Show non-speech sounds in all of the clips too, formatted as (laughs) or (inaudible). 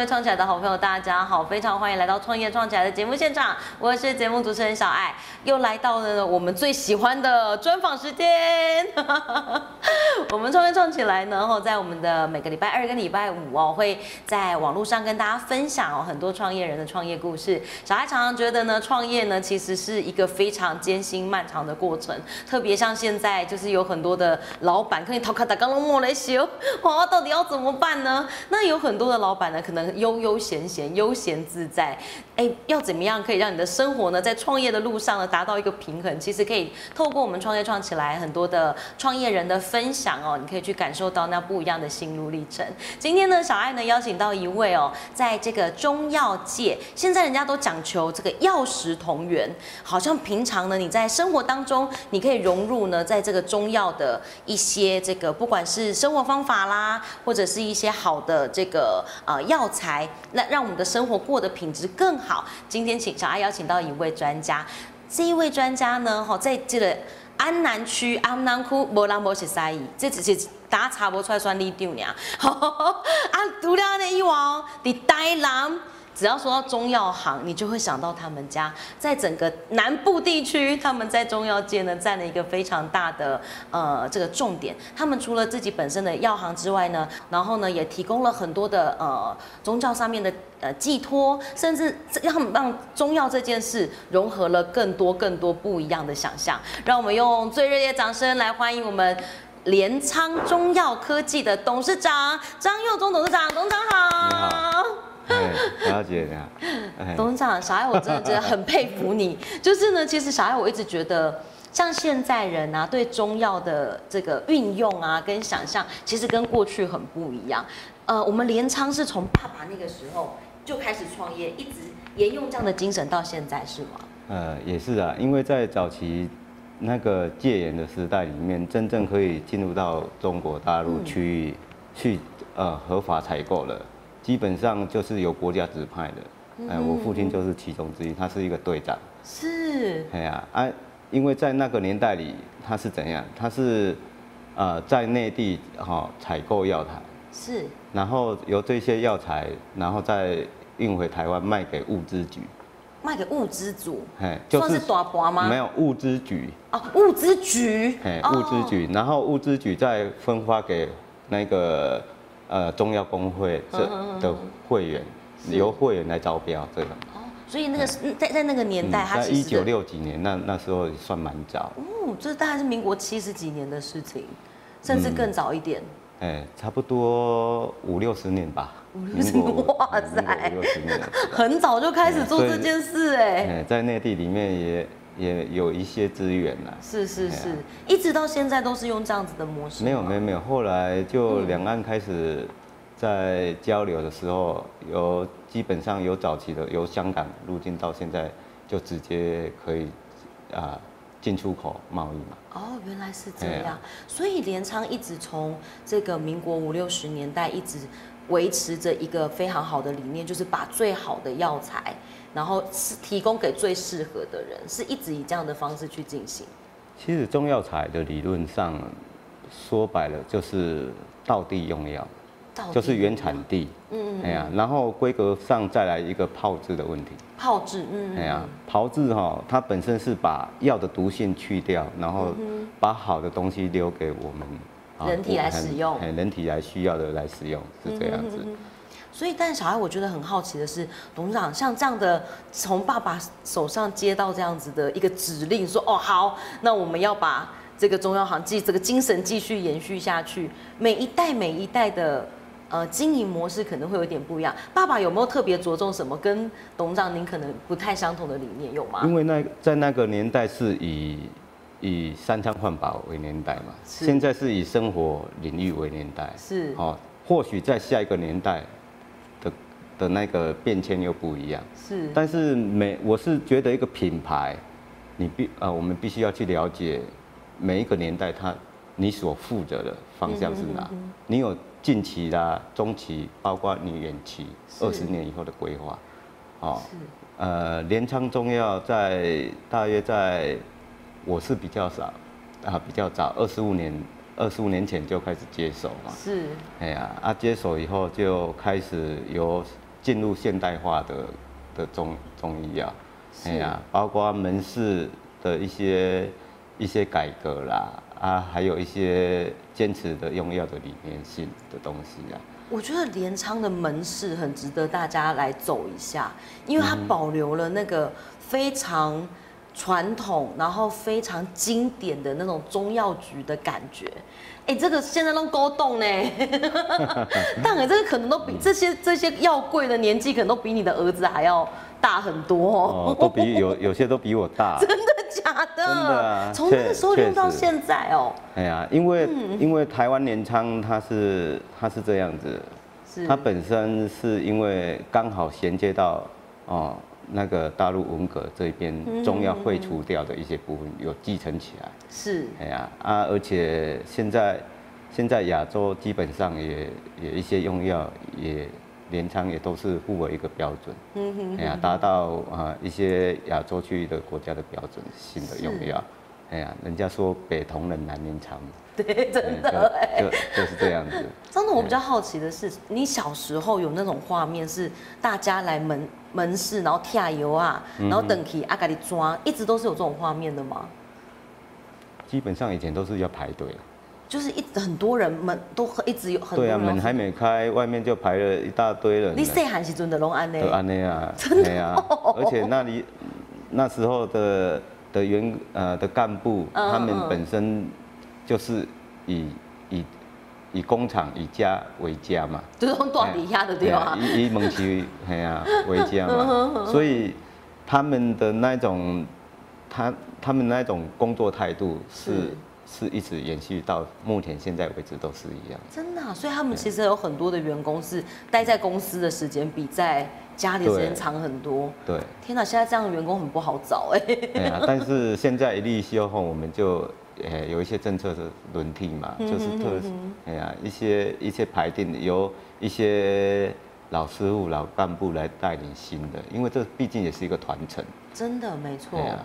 业创起来的好朋友，大家好，非常欢迎来到创业创起来的节目现场，我是节目主持人小爱，又来到了我们最喜欢的专访时间。(laughs) 我们创业创起来呢，后在我们的每个礼拜二跟礼拜五哦，会在网络上跟大家分享哦很多创业人的创业故事。小爱常常觉得呢，创业呢其实是一个非常艰辛漫长的过程，特别像现在就是有很多的老板可以逃卡打刚刚莫雷修，哇，到底要怎么办呢？那有很多的老板呢，可能悠悠闲闲、悠闲自在，哎，要怎么样可以让你的生活呢，在创业的路上呢达到一个平衡？其实可以透过我们创业创起来很多的创业人的分享哦，你可以去感受到那不一样的心路历程。今天呢，小爱呢邀请到一位哦，在这个中药界，现在人家都讲求这个药食同源，好像平常呢你在生活当中，你可以融入呢，在这个中药的一些这个不管是生活方法啦，或者是一些好的这个呃药材，那让我们的生活过得品质更好。今天请小爱邀请到一位专家，这一位专家呢，哈，在这个安南区安南区无人无是生意，这只是大家查不出来算你丢呀。(laughs) 啊，除了那以外，伫台南。只要说到中药行，你就会想到他们家，在整个南部地区，他们在中药界呢占了一个非常大的呃这个重点。他们除了自己本身的药行之外呢，然后呢也提供了很多的呃宗教上面的呃寄托，甚至让让中药这件事融合了更多更多不一样的想象。让我们用最热烈掌声来欢迎我们镰仓中药科技的董事长张佑忠董事长，董事长好。哎，了解呀。董事长，小爱，我真的觉得很佩服你。(laughs) 就是呢，其实小爱我一直觉得，像现在人啊，对中药的这个运用啊，跟想象，其实跟过去很不一样。呃，我们镰仓是从爸爸那个时候就开始创业，一直沿用这样的精神到现在，是吗？呃，也是啊，因为在早期那个戒严的时代里面，真正可以进入到中国大陆去去呃合法采购了。基本上就是由国家指派的，哎，我父亲就是其中之一，他是一个队长。是。哎呀，啊，因为在那个年代里，他是怎样？他是，呃，在内地哈采购药材。是。然后由这些药材，然后再运回台湾卖给物资局。卖给物资组。哎，就是大盘吗？没有物资局。哦，物资局。哎，物资局，然后物资局再分发给那个。呃，中药工会这的会员由会员来招标，这个。哦，所以那个在在那个年代，在一九六几年，那那时候算蛮早。哦，这大概是民国七十几年的事情，甚至更早一点，哎，差不多五六十年吧，五六十年，哇塞，五六十年，(laughs) 很早就开始做这件事，哎，在内地里面也。也有一些资源呐，是是是，一直到现在都是用这样子的模式。没有没有没有，后来就两岸开始在交流的时候，有基本上有早期的由香港入境到现在就直接可以啊进出口贸易嘛。哦，原来是这样，所以镰仓一直从这个民国五六十年代一直维持着一个非常好的理念，就是把最好的药材。然后是提供给最适合的人，是一直以这样的方式去进行。其实中药材的理论上说白了就是道地用药，就是原产地。嗯嗯。哎呀，然后规格上再来一个炮制的问题。炮制，嗯。哎呀，炮制哈，它本身是把药的毒性去掉，然后把好的东西留给我们人体来使用，哎，人体来需要的来使用，是这样子。所以，但小孩我觉得很好奇的是，董事长像这样的从爸爸手上接到这样子的一个指令，说哦好，那我们要把这个中药行继这个精神继续延续下去。每一代每一代的呃经营模式可能会有点不一样。爸爸有没有特别着重什么？跟董事长您可能不太相同的理念有吗？因为那在那个年代是以以三餐换饱为年代嘛，现在是以生活领域为年代。是。哦，或许在下一个年代。的的那个变迁又不一样，是，但是每我是觉得一个品牌，你必呃，我们必须要去了解每一个年代它你所负责的方向是哪，你有近期啦、中期，包括你远期二十年以后的规划，哦，呃，镰仓中药在大约在，我是比较少啊，比较早，二十五年，二十五年前就开始接手嘛，是，哎呀，啊接手以后就开始由进入现代化的的中中医药，是。哎呀，包括门市的一些一些改革啦，啊，还有一些坚持的用药的理念性的东西啊。我觉得镰仓的门市很值得大家来走一下，因为它保留了那个非常传统，然后非常经典的那种中药局的感觉。哎，这个现在都勾动呢，(laughs) 但我这个可能都比这些这些药柜的年纪，可能都比你的儿子还要大很多。哦，都比有有些都比我大。(laughs) 真的假的？真的啊从那个时候用到现在哦，哎呀，因为、嗯。因为台湾镰仓它是它是这样子，它本身是因为刚好衔接到哦那个大陆文革这边嗯中药废除掉的一些部分有继承起来，是。哎呀啊，而且现在现在亚洲基本上也也一些用药也镰仓也都是互为一个标准，嗯哼哎呀，达到啊一些亚洲区域的国家的标准性的用药，哎呀，人家说北同人南镰仓，对，真哎的哎。就就就是这样子。真的，我比较好奇的是，你小时候有那种画面是大家来门门市，然后跳油啊，嗯然后等起阿咖喱抓，一直都是有这种画面的吗？基本上以前都是要排队，就是一很多人门都很一直有很多对啊，门还没开，外面就排了一大堆人你了。细汉时阵的拢安呢都？安内啊，真的啊，而且那里那时候的的员呃的干部，嗯他们嗯。本身就是以以以工厂以家为家嘛，就是用大底下的对吧？哎以以蒙奇哎呀 (laughs) 为家嘛，所以他们的那种他他们那种工作态度是是。一直延续到目前现在为止都是一样。真的啊、所以他们其实有很多的员工是待在公司的时间比在家里的时间长很多。对，天哪，现在这样的员工很不好找哎。对啊，但是现在一立休后，我们就呃有一些政策的轮替嘛，嗯就是特哎呀一些一些排定由一些老师傅、老干部来带领新的，因为这毕竟也是一个传承。真的没错对，啊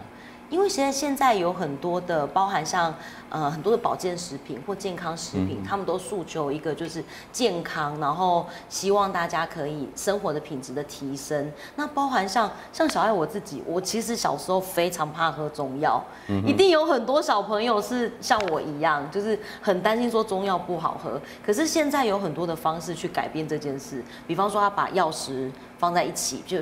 因为现在现在有很多的包含像呃很多的保健食品或健康食嗯品，他们都诉求一个就是健康，然后希望大家可以生活的品质的提升。那包含像像小爱我自己，我其实小时候非常怕喝中药，嗯一定有很多小朋友是像我一样，就是很担心说中药不好喝。可是现在有很多的方式去改变这件事，比方说他把药食放在一起，就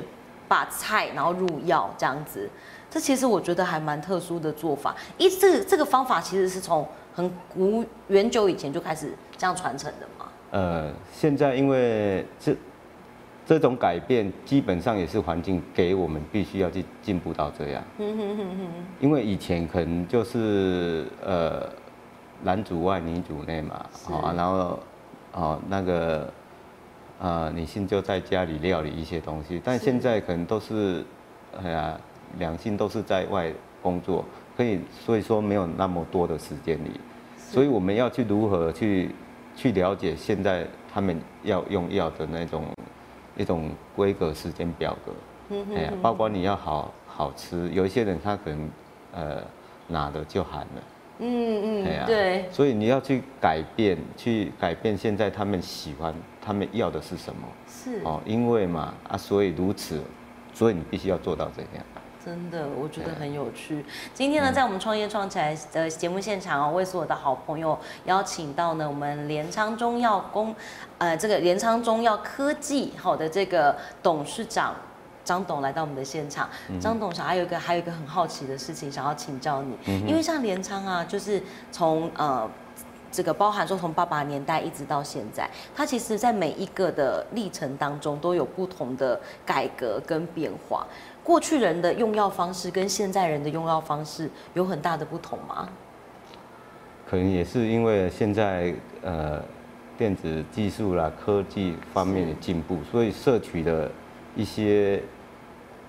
把菜然后入药这样子。这其实我觉得还蛮特殊的做法。一这这个方法其实是从很古远久以前就开始这样传承的嘛。呃，现在因为这这种改变，基本上也是环境给我们必须要去进步到这样。因为以前可能就是呃男主外女主内嘛，好、啊，然后哦那个呃女性就在家里料理一些东西，但是现在可能都是哎呀两性都是在外工作，可以所以说没有那么多的时间里，所以我们要去如何去去了解现在他们要用药的那种一种规格时间表格。哎呀，包括你要好好吃，有一些人他可能呃拿的就含了，嗯嗯哎呀嗯，对，所以你要去改变，去改变现在他们喜欢，他们要的是什么。是。哦，因为嘛啊，所以如此，所以你必须要做到这样。真的，我觉得很有趣。今天呢，在我们创业创起来的节目现场哦，为所有的好朋友邀请到呢我们镰仓中药工，呃，这个镰仓中药科技好的这个董事长。张董来到我们的现场，张董想还有一个还有一个很好奇的事情想要请教你，因为像镰仓啊，就是从呃这个包含说从爸爸年代一直到现在，它其实在每一个的历程当中都有不同的改革跟变化。过去人的用药方式跟现在人的用药方式有很大的不同吗？可能也是因为现在呃电子技术啦、科技方面的进步，所以摄取的一些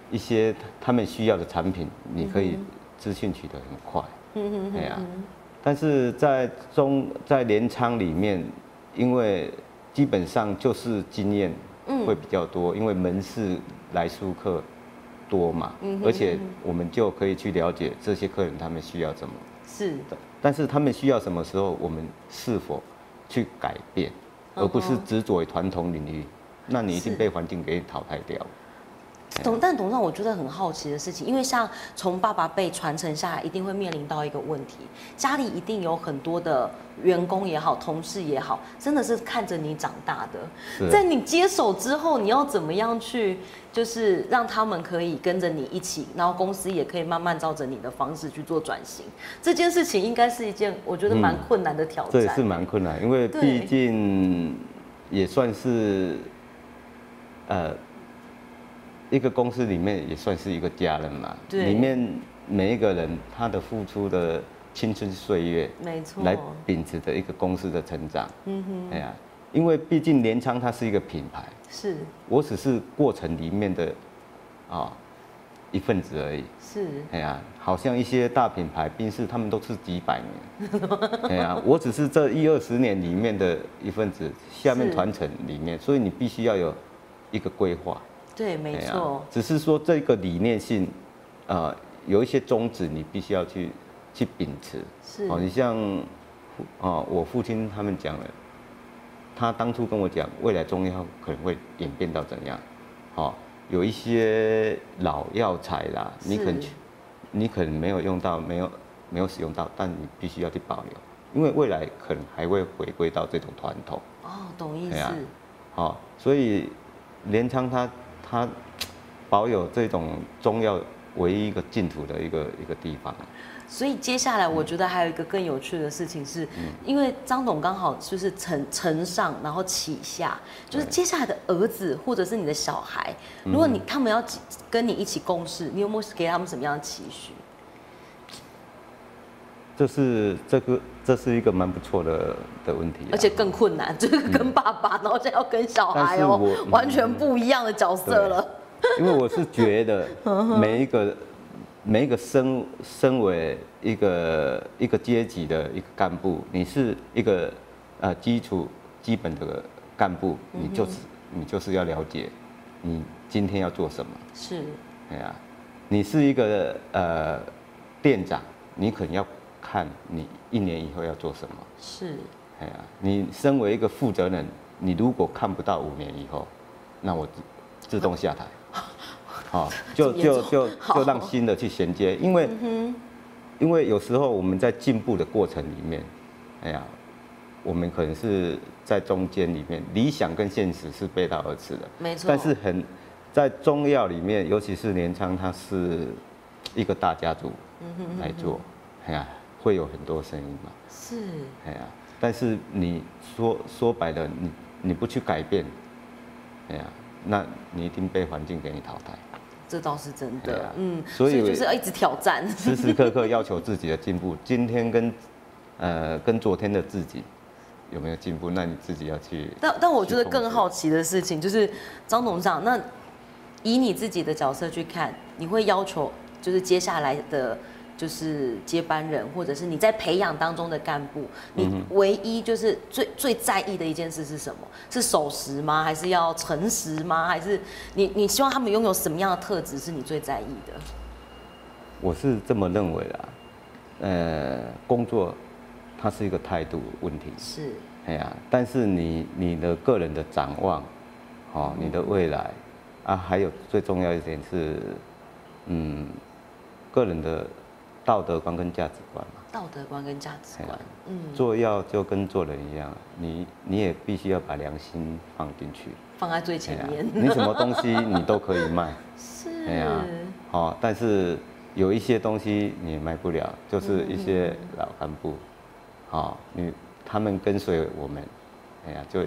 一些他们需要的产品，你可以资讯取得很快。嗯哎呀，但是在中在镰仓里面，因为基本上就是经验嗯会比较多，因为门市来书客多嘛，嗯而且我们就可以去了解这些客人他们需要什么。是的但是他们需要什么时候，我们是否去改变，而不是执着于传统领域。那你一定被环境给淘汰掉。董但董事长，我觉得很好奇的事情，因为像从爸爸辈传承下来，一定会面临到一个问题，家里一定有很多的员工也好，同事也好，真的是看着你长大的。在你接手之后，你要怎么样去，就是让他们可以跟着你一起，然后公司也可以慢慢照着你的方式去做转型。这件事情应该是一件我觉得蛮嗯困难的挑战。这也是蛮困难，因为毕竟也算是，呃，一个公司里面也算是一个家人嘛。对里面每一个人他的付出的青春岁月，没错。来秉持着一个公司的成长。嗯哼，哎呀，因为毕竟联昌它是一个品牌，是我只是过程里面的啊、一份子而已。是，哎呀，好像一些大品牌，宾士他们都是几百年。(laughs) 哎呀，我只是这一二十年里面的一份子，下面是团成里面，所以你必须要有一个规划。对，没错，只是说这个理念性，呃，有一些宗旨你必须要去去秉持。是。哦，你像，哦，我父亲他们讲了，他当初跟我讲，未来中药可能会演变到怎样，哦，有一些老药材啦，你可能是你可能没有用到，没有没有使用到，但你必须要去保留，因为未来可能还会回归到这种传统，哦，懂意思哎呀。哦，所以镰仓它它保有这种中药唯一一个净土的一个一个地方。所以接下来我觉得还有一个更有趣的事情是，嗯因为张董刚好就是承承上，然后启下，就是接下来的儿子或者是你的小孩，如果你他们要跟你一起共事，你有没有给他们什么样的期许？这是这个这是一个蛮不错的的问题啊、而且更困难，就是跟爸爸，然后现在要跟小孩哦、完全不一样的角色了。因为我是觉得 (laughs) 每一个每一个身身为一个一个阶级的一个干部，你是一个呃基础基本的干部，你就是你就是要了解你今天要做什么。是，哎呀，你是一个呃店长，你可能要看你一年以后要做什么。是，哎呀，你身为一个负责人，你如果看不到五年以后，那我自自动下台。(laughs) 好、就就就就让新的去衔接，因为、嗯因为有时候我们在进步的过程里面，哎呀，我们可能是在中间里面，理想跟现实是背道而驰的。没错。但是很在中药里面，尤其是镰仓，它是一个大家族嗯来做，哎呀，会有很多声音嘛，是，哎呀，但是你说说白了，你你不去改变，哎呀，那你一定被环境给你淘汰，这倒是真的啊。嗯，所以就是要一直挑战。时时刻刻要求自己的进步。(laughs) 今天跟呃跟昨天的自己有没有进步？那你自己要去。但但我觉得更好奇的事情就是，张董事长，那以你自己的角色去看，你会要求就是接下来的，就是接班人，或者是你在培养当中的干部，你唯一就是最最在意的一件事是什么？是守时吗？还是要诚实吗？还是你你希望他们拥有什么样的特质是你最在意的？我是这么认为的啊，呃，工作它是一个态度问题，是哎呀，但是你你的个人的展望，哦，你的未来，啊，还有最重要一点是，嗯，个人的道德观跟价值观嘛。道德观跟价值观。嗯，做药就跟做人一样，你你也必须要把良心放进去。放在最前面。你什么东西你都可以卖，(laughs) 是。哎呀好，但是有一些东西你卖不了，就是一些老干部，哦，你他们跟随我们，哎呀，就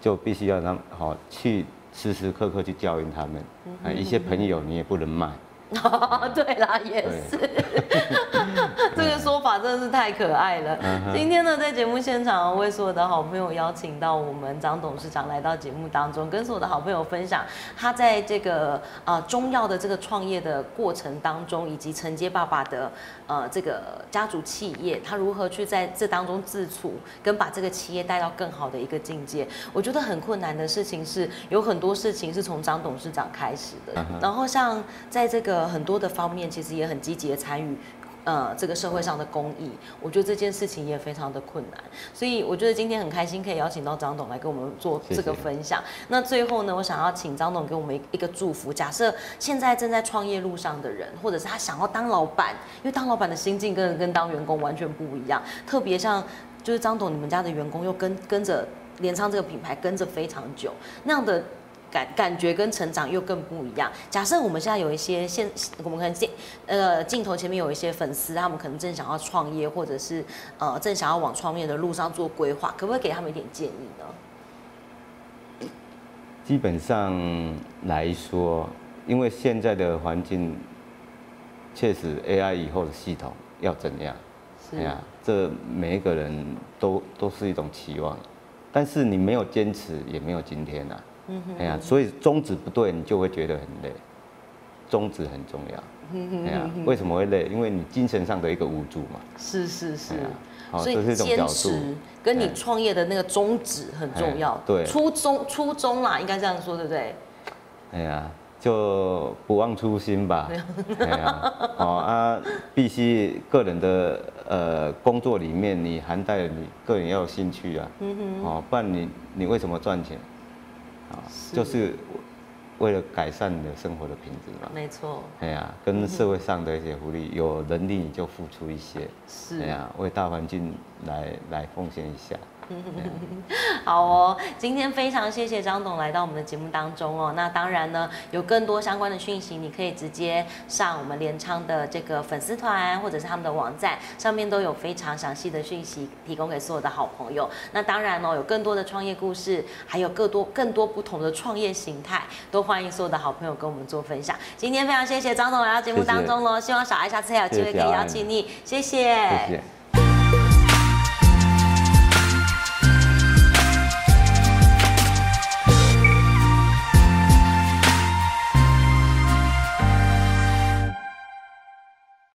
就必须要让好、去时时刻刻去教育他们，啊，一些朋友你也不能卖，(laughs) 对啦，也是，法真的是太可爱了。嗯今天呢，在节目现场为所有的好朋友邀请到我们张董事长来到节目当中，跟所有的好朋友分享他在这个呃中药的这个创业的过程当中，以及承接爸爸的呃这个家族企业，他如何去在这当中自处，跟把这个企业带到更好的一个境界。我觉得很困难的事情是，有很多事情是从张董事长开始的嗯，然后像在这个很多的方面，其实也很积极的参与。呃这个社会上的公益，我觉得这件事情也非常的困难。所以我觉得今天很开心可以邀请到张董来跟我们做这个分享。那最后呢，我想要请张董给我们一个祝福。假设现在正在创业路上的人，或者是他想要当老板，因为当老板的心境跟跟当员工完全不一样。特别像就是张董，你们家的员工又跟跟着联昌这个品牌跟着非常久，那样的。感感觉跟成长又更不一样。假设我们现在有一些现，我们可能镜呃镜头前面有一些粉丝，他们可能正想要创业，或者是呃正想要往创业的路上做规划，可不可以给他们一点建议呢？基本上来说，因为现在的环境确实 AI 以后的系统要怎样？是呀，这每一个人都都是一种期望，但是你没有坚持，也没有今天呐。哎呀，所以宗旨不对，你就会觉得很累。宗旨很重要。哎呀，为什么会累？因为你精神上的一个无助嘛。是是是。所以坚持跟你创业的那个宗旨很重要。对。初衷初衷啦，应该这样说，对不对？哎呀，就不忘初心吧。哎呀，哦啊，必须个人的呃工作里面，你含带你个人要有兴趣啊。嗯哼。哦，不然你你为什么赚钱？啊，就是为了改善你的生活的品质嘛。没错。哎呀，跟社会上的一些福利，有能力你就付出一些。是。哎呀，为大环境来来奉献一下。(laughs) 好哦，今天非常谢谢张董来到我们的节目当中哦。那当然呢，有更多相关的讯息，你可以直接上我们联昌的这个粉丝团，或者是他们的网站，上面都有非常详细的讯息提供给所有的好朋友。那当然哦，有更多的创业故事，还有更多更多不同的创业形态，都欢迎所有的好朋友跟我们做分享。今天非常谢谢张董来到节目当中喽，希望小爱下次还有机会可以邀请你，谢谢。